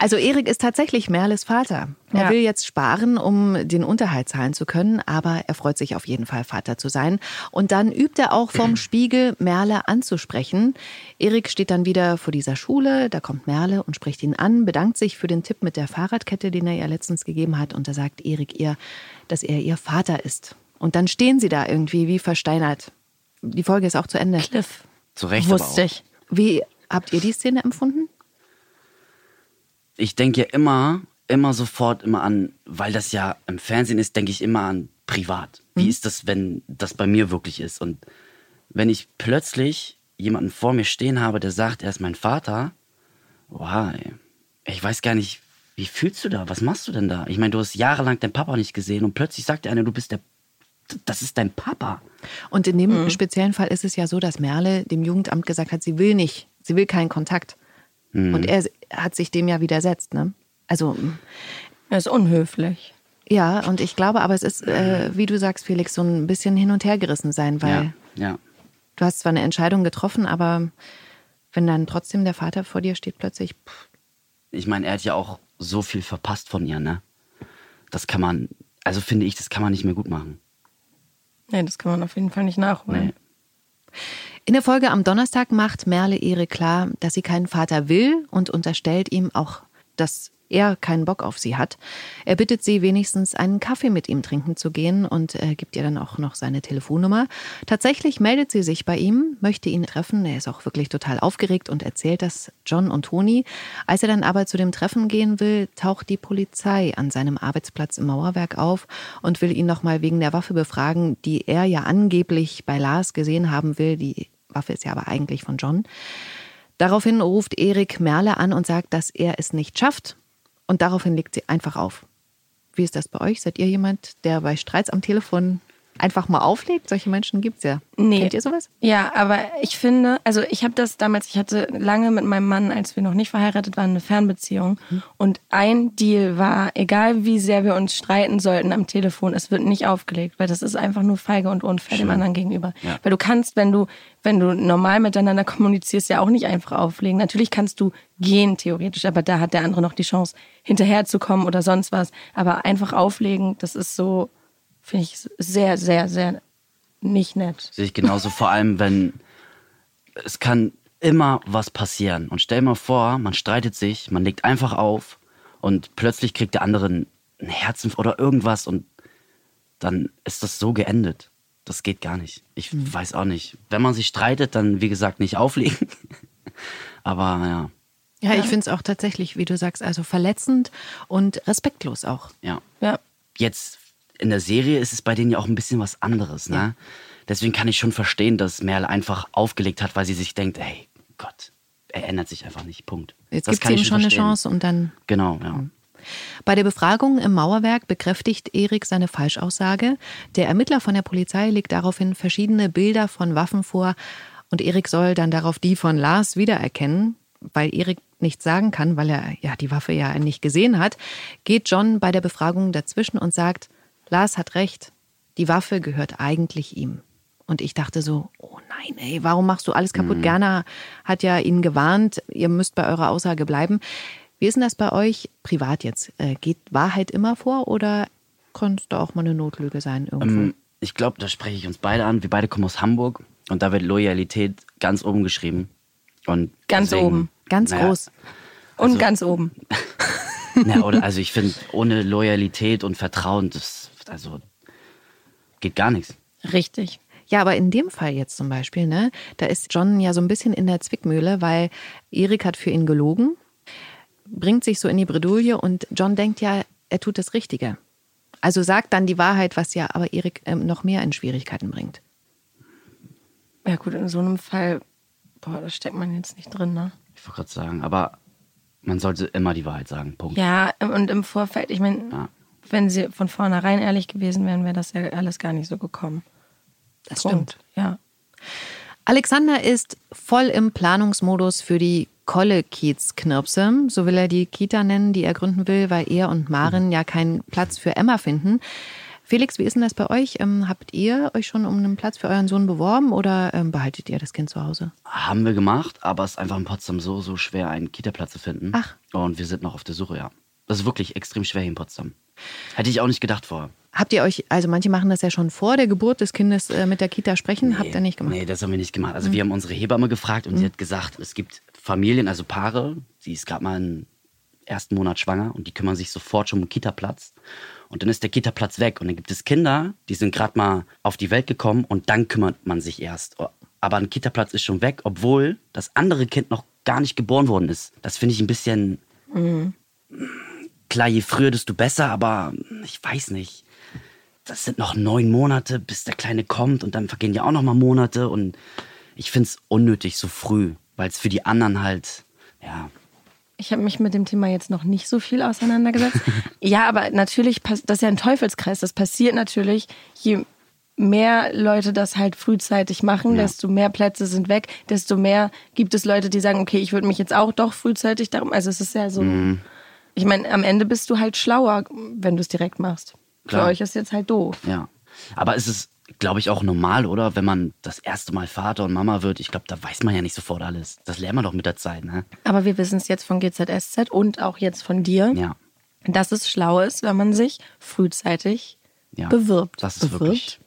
Also Erik ist tatsächlich Merles Vater. Er Ja. will jetzt sparen, um den Unterhalt zahlen zu können, aber er freut sich auf jeden Fall, Vater zu sein. Und dann übt er auch vom Spiegel, Merle anzusprechen. Erik steht dann wieder vor dieser Schule, da kommt Merle und spricht ihn an, bedankt sich für den Tipp mit der Fahrradkette, den er ihr letztens gegeben hat. Und da sagt Erik ihr, dass er ihr Vater ist. Und dann stehen sie da irgendwie wie versteinert. Die Folge ist auch zu Ende. Cliff. Zu Recht Wusste ich. Wie habt ihr die Szene empfunden? Ich denke ja immer, immer sofort immer an, weil das ja im Fernsehen ist, denke ich immer an privat. Wie ist das, wenn das bei mir wirklich ist? Und wenn ich plötzlich jemanden vor mir stehen habe, der sagt, er ist mein Vater, wow, ey, ich weiß gar nicht, wie fühlst du da? Was machst du denn da? Ich meine, du hast jahrelang deinen Papa nicht gesehen und plötzlich sagt der eine, du bist der, das ist dein Papa. Und in dem speziellen Fall ist es ja so, dass Merle dem Jugendamt gesagt hat, sie will nicht, sie will keinen Kontakt. Und er hat sich dem ja widersetzt, ne? Also Er ist unhöflich. ja, und ich glaube, aber es ist, äh, wie du sagst, Felix, so ein bisschen hin und her gerissen sein, weil Ja, ja. du hast zwar eine Entscheidung getroffen, aber wenn dann trotzdem der Vater vor dir steht, plötzlich, pff, Ich meine, er hat ja auch so viel verpasst von ihr, ne? Das kann man, also finde ich, das kann man nicht mehr gut machen. Nee, das kann man auf jeden Fall nicht nachholen. Nee. In der Folge am Donnerstag macht Merle Erik klar, dass sie keinen Vater will und unterstellt ihm auch, dass er keinen Bock auf sie hat. Er bittet sie wenigstens einen Kaffee mit ihm trinken zu gehen und äh, gibt ihr dann auch noch seine Telefonnummer. Tatsächlich meldet sie sich bei ihm, möchte ihn treffen. Er ist auch wirklich total aufgeregt und erzählt das John und Toni. Als er dann aber zu dem Treffen gehen will, taucht die Polizei an seinem Arbeitsplatz im Mauerwerk auf und will ihn nochmal wegen der Waffe befragen, die er ja angeblich bei Lars gesehen haben will. Die Waffe ist ja aber eigentlich von John. Daraufhin ruft Erik Merle an und sagt, dass er es nicht schafft. Und daraufhin legt sie einfach auf. Wie ist das bei euch? Seid ihr jemand, der bei Streits am Telefon einfach mal auflegt? Solche Menschen gibt es ja. Nee. Kennt ihr sowas? Ja, aber ich finde, also ich habe das damals, ich hatte lange mit meinem Mann, als wir noch nicht verheiratet waren, eine Fernbeziehung. Und ein Deal war, egal wie sehr wir uns streiten sollten am Telefon, es wird nicht aufgelegt, weil das ist einfach nur feige und unfair dem anderen gegenüber. Ja. Weil du kannst, wenn du, wenn du normal miteinander kommunizierst, ja auch nicht einfach auflegen. Natürlich kannst du gehen, theoretisch, aber da hat der andere noch die Chance, hinterherzukommen oder sonst was. Aber einfach auflegen, das ist so, finde ich, sehr, sehr, sehr nicht nett. Sehe ich genauso, vor allem, wenn es kann immer was passieren. Und stell mal vor, man streitet sich, man legt einfach auf und plötzlich kriegt der andere ein Herzen oder irgendwas und dann ist das so geendet. Das geht gar nicht. Ich weiß auch nicht. Wenn man sich streitet, dann wie gesagt nicht auflegen. Aber ja, Ja, ich finde es auch tatsächlich, wie du sagst, also verletzend und respektlos auch. ja. Ja. Jetzt in der Serie ist es bei denen ja auch ein bisschen was anderes, ne? Deswegen kann ich schon verstehen, dass Merle einfach aufgelegt hat, weil sie sich denkt, hey Gott, er ändert sich einfach nicht. Punkt. Jetzt gibt es ihm schon eine verstehen. Chance und dann Genau, ja. Bei der Befragung im Mauerwerk bekräftigt Erik seine Falschaussage. Der Ermittler von der Polizei legt daraufhin verschiedene Bilder von Waffen vor und Erik soll dann darauf die von Lars wiedererkennen. Weil Erik nichts sagen kann, weil er ja die Waffe ja nicht gesehen hat, geht John bei der Befragung dazwischen und sagt, Lars hat recht, die Waffe gehört eigentlich ihm. Und ich dachte so, oh nein, ey, warum machst du alles kaputt? Gerner hat ja ihn gewarnt, ihr müsst bei eurer Aussage bleiben. Wie ist denn das bei euch privat jetzt? Äh, Geht Wahrheit immer vor oder könnte da auch mal eine Notlüge sein irgendwo? Ähm, ich glaube, da spreche ich uns beide an. Wir beide kommen aus Hamburg und da wird Loyalität ganz oben geschrieben. Und Ganz deswegen, oben. Ganz naja, groß. Und Also- ganz oben. Na, oder, also ich finde, ohne Loyalität und Vertrauen, das also geht gar nichts. Richtig. Ja, aber in dem Fall jetzt zum Beispiel, ne, da ist John ja so ein bisschen in der Zwickmühle, weil Erik hat für ihn gelogen, bringt sich so in die Bredouille und John denkt ja, er tut das Richtige. Also sagt dann die Wahrheit, was ja aber Erik ähm, noch mehr in Schwierigkeiten bringt. Ja gut, in so einem Fall, boah, da steckt man jetzt nicht drin, ne? Ich wollte gerade sagen, aber man sollte immer die Wahrheit sagen. Punkt. Ja, und im Vorfeld, ich meine, Ja. Wenn sie von vornherein ehrlich gewesen wären, wäre das ja alles gar nicht so gekommen. Das Punkt. Ja. Alexander ist voll im Planungsmodus für die Kolle-Kiez-Knirpse. So will er die Kita nennen, die er gründen will, weil er und Maren ja keinen Platz für Emma finden. Felix, wie ist denn das bei euch? Ähm, habt ihr euch schon um einen Platz für euren Sohn beworben oder ähm, behaltet ihr das Kind zu Hause? Haben wir gemacht, aber es ist einfach in Potsdam so, so schwer, einen Kita-Platz zu finden. Ach. Und wir sind noch auf der Suche, ja. Das ist wirklich extrem schwer hier in Potsdam. Hätte ich auch nicht gedacht vorher. Habt ihr euch, also manche machen das ja schon vor der Geburt des Kindes äh, mit der Kita sprechen, habt ihr nicht gemacht? Nee, das haben wir nicht gemacht. Also wir haben unsere Hebamme gefragt und sie hat gesagt, es gibt Familien, also Paare, sie ist gerade mal im ersten Monat schwanger und die kümmern sich sofort schon um Kita-Platz. Und dann ist der Kita-Platz weg. Und dann gibt es Kinder, die sind gerade mal auf die Welt gekommen und dann kümmert man sich erst. Aber ein Kita-Platz ist schon weg, obwohl das andere Kind noch gar nicht geboren worden ist. Das finde ich ein bisschen. Mhm. Klar, je früher, desto besser, aber ich weiß nicht. Das sind noch neun Monate, bis der Kleine kommt und dann vergehen ja auch noch mal Monate und ich finde es unnötig so früh, weil es für die anderen halt, ja, Ich habe mich mit dem Thema jetzt noch nicht so viel auseinandergesetzt. ja, aber natürlich, das ist ja ein Teufelskreis. Das passiert natürlich, je mehr Leute das halt frühzeitig machen, desto mehr Plätze sind weg, desto mehr gibt es Leute, die sagen, okay, ich würde mich jetzt auch doch frühzeitig darum. Also es ist ja so. Mhm. Ich meine, am Ende bist du halt schlauer, wenn du es direkt machst. Klar. Für euch ist jetzt halt doof. Ja. Aber es ist, glaube ich, auch normal, oder? Wenn man das erste Mal Vater und Mama wird, ich glaube, da weiß man ja nicht sofort alles. Das lernt man doch mit der Zeit, ne? Aber wir wissen es jetzt von GZSZ und auch jetzt von dir, Ja. dass es schlau ist, wenn man sich frühzeitig ja. bewirbt. Das ist Bewirbt? wirklich.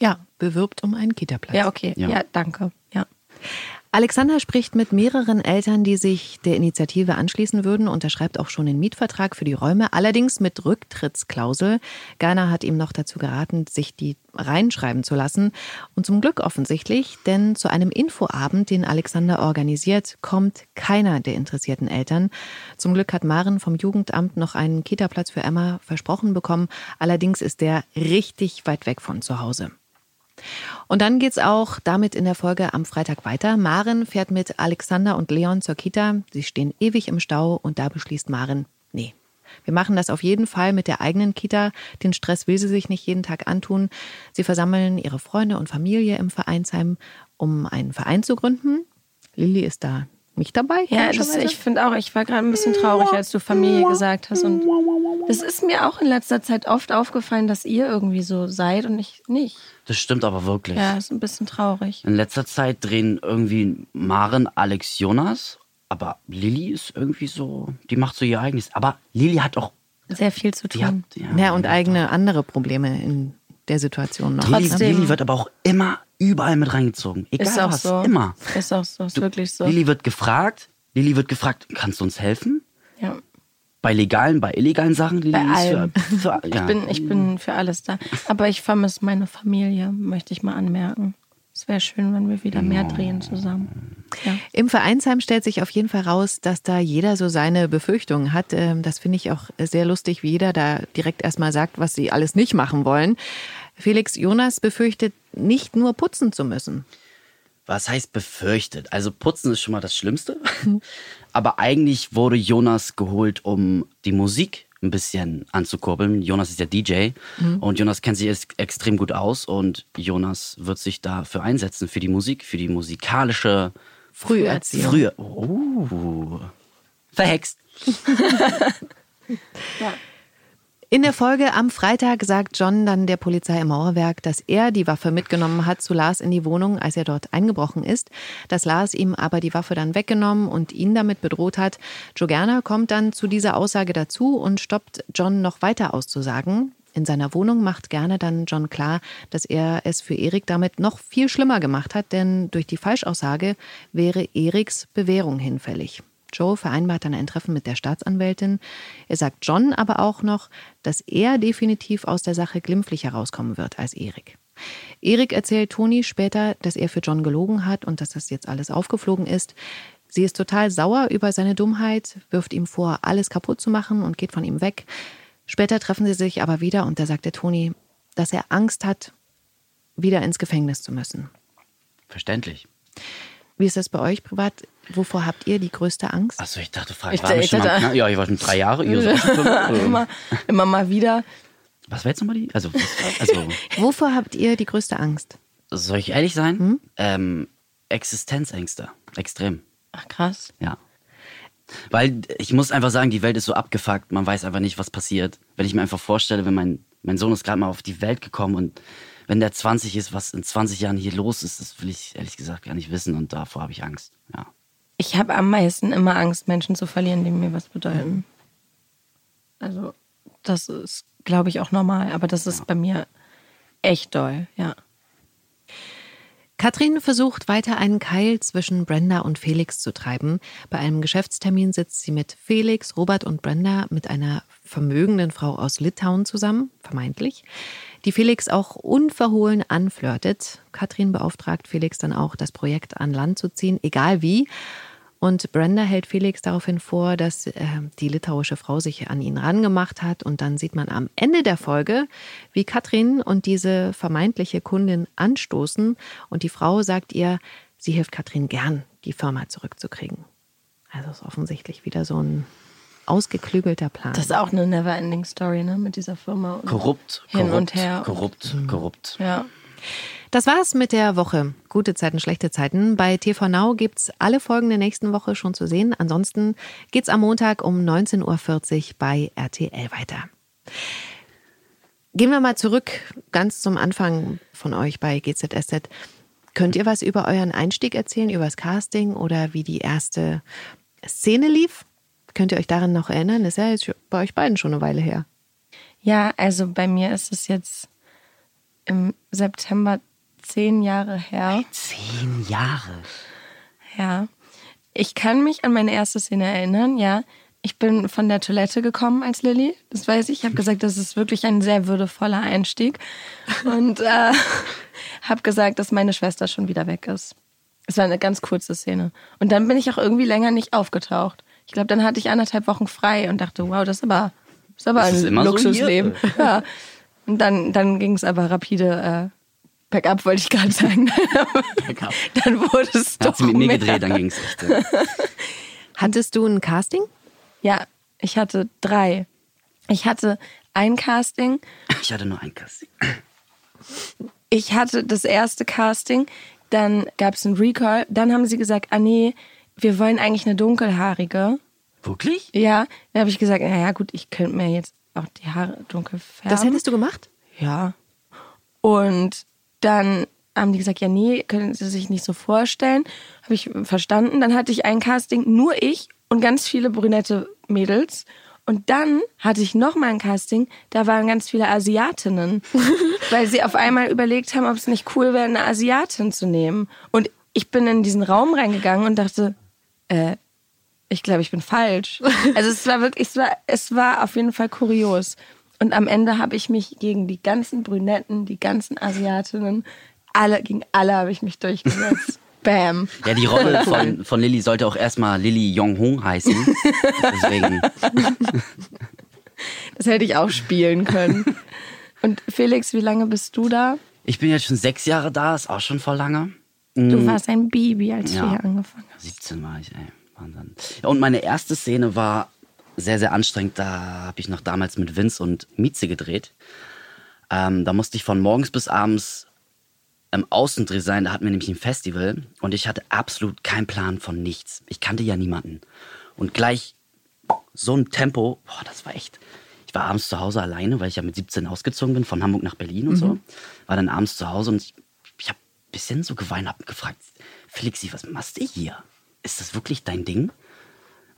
Ja, bewirbt um einen Kita-Platz. Ja, okay. Ja. Ja, danke. Ja. Alexander spricht mit mehreren Eltern, die sich der Initiative anschließen würden, unterschreibt auch schon den Mietvertrag für die Räume, allerdings mit Rücktrittsklausel. Gerner hat ihm noch dazu geraten, sich die reinschreiben zu lassen. Und zum Glück offensichtlich, denn zu einem Infoabend, den Alexander organisiert, kommt keiner der interessierten Eltern. Zum Glück hat Maren vom Jugendamt noch einen Kitaplatz für Emma versprochen bekommen. Allerdings ist der richtig weit weg von zu Hause. Und dann geht's auch damit in der Folge am Freitag weiter. Maren fährt mit Alexander und Leon zur Kita. Sie stehen ewig im Stau und da beschließt Maren, nee. Wir machen das auf jeden Fall mit der eigenen Kita. Den Stress will sie sich nicht jeden Tag antun. Sie versammeln ihre Freunde und Familie im Vereinsheim, um einen Verein zu gründen. Lilly ist da nicht dabei. Ja, das, ich finde auch, ich war gerade ein bisschen traurig, als du Familie gesagt hast. Und das ist mir auch in letzter Zeit oft aufgefallen, dass ihr irgendwie so seid und ich nicht. Das stimmt aber wirklich. Ja, ist ein bisschen traurig. In letzter Zeit drehen irgendwie Maren, Alex, Jonas. Aber Lilly ist irgendwie so, die macht so ihr eigenes. Aber Lilly hat auch, Sehr viel zu die hat, tun. ja, ja, und eigene andere Probleme in der Situation noch. Lilly, Trotzdem. Lilly wird aber auch immer überall mit reingezogen. Egal Ist auch was, so. immer. Ist auch so, ist wirklich so. Lilly wird gefragt, Lilly wird gefragt, kannst du uns helfen? Ja. Bei legalen, bei illegalen Sachen? Lilly Bei ist allem. Für, für, ja. Ich, bin, ich bin für alles da. Aber ich vermisse meine Familie, möchte ich mal anmerken. Es wäre schön, wenn wir wieder mehr drehen zusammen. Ja. Im Vereinsheim stellt sich auf jeden Fall raus, dass da jeder so seine Befürchtungen hat. Ähm, Das finde ich auch sehr lustig, wie jeder da direkt erstmal sagt, was sie alles nicht machen wollen. Felix Jonas befürchtet, nicht nur putzen zu müssen. Was heißt befürchtet? Also putzen ist schon mal das Schlimmste. Aber eigentlich wurde Jonas geholt, um die Musik ein bisschen anzukurbeln. Jonas ist ja DJ und Jonas kennt sich ex- extrem gut aus und Jonas wird sich dafür einsetzen, für die Musik, für die musikalische Früherziehung. Frühe. Oh. Verhext. In der Folge am Freitag sagt John dann der Polizei im Mauerwerk, dass er die Waffe mitgenommen hat zu Lars in die Wohnung, als er dort eingebrochen ist, dass Lars ihm aber die Waffe dann weggenommen und ihn damit bedroht hat. Joe Gerner kommt dann zu dieser Aussage dazu und stoppt John noch weiter auszusagen. In seiner Wohnung macht Gerner dann John klar, dass er es für Erik damit noch viel schlimmer gemacht hat, denn durch die Falschaussage wäre Eriks Bewährung hinfällig. Joe vereinbart dann ein Treffen mit der Staatsanwältin. Er sagt John aber auch noch, dass er definitiv aus der Sache glimpflich herauskommen wird als Erik. Erik erzählt Toni später, dass er für John gelogen hat und dass das jetzt alles aufgeflogen ist. Sie ist total sauer über seine Dummheit, wirft ihm vor, alles kaputt zu machen und geht von ihm weg. Später treffen sie sich aber wieder und da sagt der Toni, dass er Angst hat, wieder ins Gefängnis zu müssen. Verständlich. Wie ist das bei euch privat? Wovor habt ihr die größte Angst? Achso, ich dachte, frag, Ich dachte- schon mal, ja, ich war schon drei Jahre. Ihr schon fünf. immer, immer mal wieder. Was war jetzt nochmal die? Also, also Wovor habt ihr die größte Angst? soll ich ehrlich sein? Hm? Ähm, Existenzängste. Extrem. Ach krass. Ja. Weil ich muss einfach sagen, die Welt ist so abgefuckt, man weiß einfach nicht, was passiert. Wenn ich mir einfach vorstelle, wenn mein, mein Sohn ist gerade mal auf die Welt gekommen und wenn der 20 ist, was in 20 Jahren hier los ist, das will ich ehrlich gesagt gar nicht wissen und davor habe ich Angst. Ja. Ich habe am meisten immer Angst, Menschen zu verlieren, die mir was bedeuten. Also, das ist, glaube ich, auch normal, aber das ist bei mir echt doll, ja. Katrin versucht weiter einen Keil zwischen Brenda und Felix zu treiben. Bei einem Geschäftstermin sitzt sie mit Felix, Robert und Brenda mit einer vermögenden Frau aus Litauen zusammen, vermeintlich, die Felix auch unverhohlen anflirtet. Katrin beauftragt Felix dann auch, das Projekt an Land zu ziehen, egal wie. Und Brenda hält Felix daraufhin vor, dass äh, die litauische Frau sich an ihn rangemacht hat. Und dann sieht man am Ende der Folge, wie Katrin und diese vermeintliche Kundin anstoßen. Und die Frau sagt ihr, sie hilft Katrin gern, die Firma zurückzukriegen. Also ist offensichtlich wieder so ein ausgeklügelter Plan. Das ist auch eine Neverending Story, ne, mit dieser Firma. Und Korrupt, Hin korrupt, und her. korrupt, korrupt. Ja. Das war's mit der Woche. Gute Zeiten, schlechte Zeiten. Bei TV Now gibt's alle Folgen der nächsten Woche schon zu sehen. Ansonsten geht's am Montag um 19.40 Uhr bei RTL weiter. Gehen wir mal zurück ganz zum Anfang von euch bei GZSZ. Könnt ihr was über euren Einstieg erzählen, über das Casting oder wie die erste Szene lief? Könnt ihr euch daran noch erinnern? Das ist ja jetzt bei euch beiden schon eine Weile her. Ja, also bei mir ist es jetzt im September zehn Jahre her. Zehn Jahre. Ja. Ich kann mich an meine erste Szene erinnern, ja. Ich bin von der Toilette gekommen als Lilly, das weiß ich. Ich habe gesagt, das ist wirklich ein sehr würdevoller Einstieg. Und äh, habe gesagt, dass meine Schwester schon wieder weg ist. Es war eine ganz kurze Szene. Und dann bin ich auch irgendwie länger nicht aufgetaucht. Ich glaube, dann hatte ich anderthalb Wochen frei und dachte, wow, das ist aber, das ist aber Das ein so Luxusleben. hier. ja. Und dann, dann ging es aber rapide bergab, wollte ich gerade sagen. Bergab. dann wurde es doch Hat sie mit mir mehr. gedreht, dann ging es echt. Hattest du ein Casting? Ja, ich hatte drei. Ich hatte ein Casting. Ich hatte nur ein Casting. Ich hatte das erste Casting. Dann gab es einen Recall. Dann haben sie gesagt, ah nee, wir wollen eigentlich eine dunkelhaarige. Wirklich? Ja, dann habe ich gesagt, naja gut, ich könnte mir jetzt auch die Haare dunkel färben. Das hättest du gemacht? Ja. Und dann haben die gesagt, ja, nee, können Sie sich nicht so vorstellen. Habe ich verstanden. Dann hatte ich ein Casting, nur ich und ganz viele brünette Mädels. Und dann hatte ich noch mal ein Casting, da waren ganz viele Asiatinnen, weil sie auf einmal überlegt haben, ob es nicht cool wäre, eine Asiatin zu nehmen. Und ich bin in diesen Raum reingegangen und dachte, äh, ich glaube, ich bin falsch. Also es war wirklich, es war, es war auf jeden Fall kurios. Und am Ende habe ich mich gegen die ganzen Brünetten, die ganzen Asiatinnen, alle, gegen alle habe ich mich durchgesetzt. Bam. Ja, die Rolle von, von Lilly sollte auch erstmal Lilly Yong-Hong heißen. Deswegen. Das hätte ich auch spielen können. Und Felix, wie lange bist du da? Ich bin jetzt schon sechs Jahre da, ist auch schon voll lange. Du warst ein Baby, als Ja. wir hier angefangen haben. 17 war ich, ey. Wahnsinn. Und meine erste Szene war sehr, sehr anstrengend. Da habe ich noch damals mit Vince und Mieze gedreht. Ähm, da musste ich von morgens bis abends im Außendreh sein. Da hatten wir nämlich ein Festival und ich hatte absolut keinen Plan von nichts. Ich kannte ja niemanden. Und gleich so ein Tempo, boah, das war echt. Ich war abends zu Hause alleine, weil ich ja mit 17 ausgezogen bin, von Hamburg nach Berlin und so. War dann abends zu Hause und ich, ich habe ein bisschen so geweint, hab gefragt, Felixi, was machst du hier? Ist das wirklich dein Ding?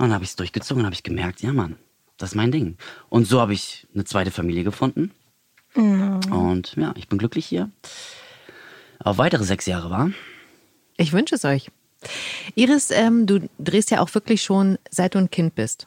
Und dann habe ich es durchgezogen und habe ich gemerkt, ja Mann, das ist mein Ding. Und so habe ich eine zweite Familie gefunden. Und ja, ich bin glücklich hier. Auf weitere sechs Jahre war. Ich wünsche es euch. Iris, ähm, du drehst ja auch wirklich schon, seit du ein Kind bist.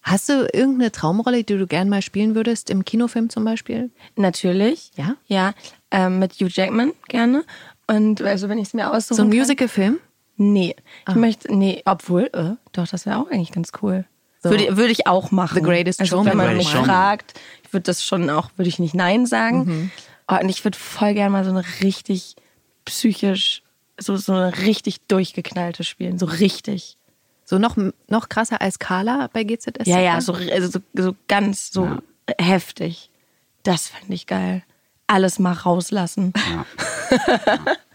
Hast du irgendeine Traumrolle, die du gern mal spielen würdest, im Kinofilm zum Beispiel? Natürlich. Ja? Ja, ähm, mit Hugh Jackman gerne. Und also wenn ich es mir aussuchen So ein Musicalfilm? Nee. Ah. Ich möchte, nee, obwohl, äh, doch, das wäre auch eigentlich ganz cool. Würde, würde ich auch machen. The Greatest also, Showman. Wenn man mich fragt, ich würde das schon auch, würde ich nicht Nein sagen. Mhm. Oh, und ich würde voll gerne mal so eine richtig psychisch, so, so eine richtig durchgeknallte spielen. So richtig. So noch, noch krasser als Carla bei GZS? Ja, ja, so, also so, so ganz so heftig. Das fände ich geil. Alles mal rauslassen.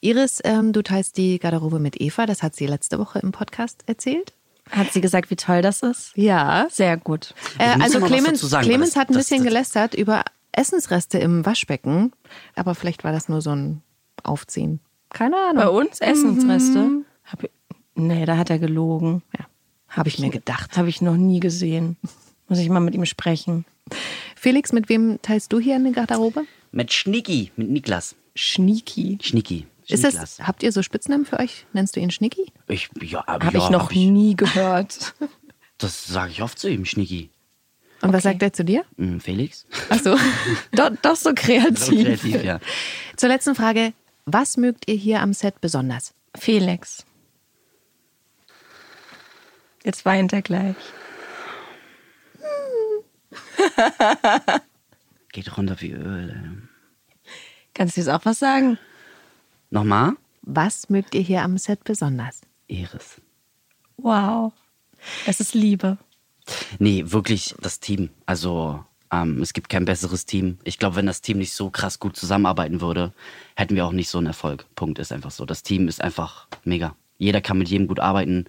Iris, ähm, du teilst die Garderobe mit Eva, das hat sie letzte Woche im Podcast erzählt. Hat sie gesagt, wie toll das ist? Ja. Sehr gut. Äh, also Clemens, sagen, Clemens das- hat ein das- bisschen das- gelästert über Essensreste im Waschbecken, aber vielleicht war das nur so ein Aufziehen. Keine Ahnung. Bei uns Essensreste? Hab ich, nee, da hat er gelogen. Ja, habe ich mir gedacht. Habe ich noch nie gesehen. Muss ich mal mit ihm sprechen. Felix, mit wem teilst du hier eine Garderobe? Mit Schnicki, mit Niklas. Schnieki. Schnicki. Ist das, habt ihr so Spitznamen für euch? Nennst du ihn Schnicki? Ich, ja, Habe ja, ich noch hab ich, nie gehört. Das sage ich oft zu ihm, Schnicki. Und was sagt er zu dir? Hm, Felix? Achso. doch, doch so kreativ. So kreativ, ja. Zur letzten Frage. Was mögt ihr hier am Set besonders? Felix. Jetzt weint er gleich. Geht runter wie Öl. ey. Kannst du jetzt auch was sagen? Nochmal? Was mögt ihr hier am Set besonders? Iris. Wow. Es ist Liebe. Nee, wirklich das Team. Also ähm, es gibt kein besseres Team. Ich glaube, wenn das Team nicht so krass gut zusammenarbeiten würde, hätten wir auch nicht so einen Erfolg. Punkt ist einfach so. Das Team ist einfach mega. Jeder kann mit jedem gut arbeiten.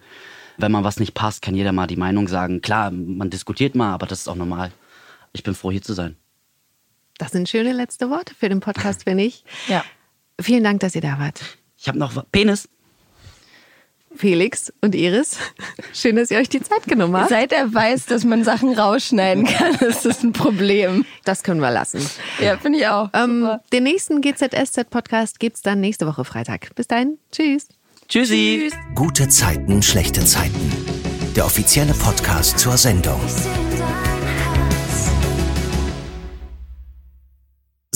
Wenn man was nicht passt, kann jeder mal die Meinung sagen. Klar, man diskutiert mal, aber das ist auch normal. Ich bin froh, hier zu sein. Das sind schöne letzte Worte für den Podcast, finde ich. Ja. Vielen Dank, dass ihr da wart. Ich habe noch Penis. Felix und Iris, schön, dass ihr euch die Zeit genommen habt. Seit er weiß, dass man Sachen rausschneiden kann, ist das ein Problem. Das können wir lassen. Ja, finde ich auch. Ähm, den nächsten GZSZ-Podcast gibt es dann nächste Woche Freitag. Bis dahin, tschüss. Tschüssi. Gute Zeiten, schlechte Zeiten. Der offizielle Podcast zur Sendung.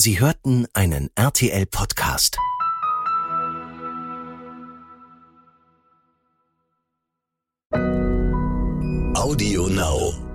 Sie hörten einen RTL-Podcast. Audio Now.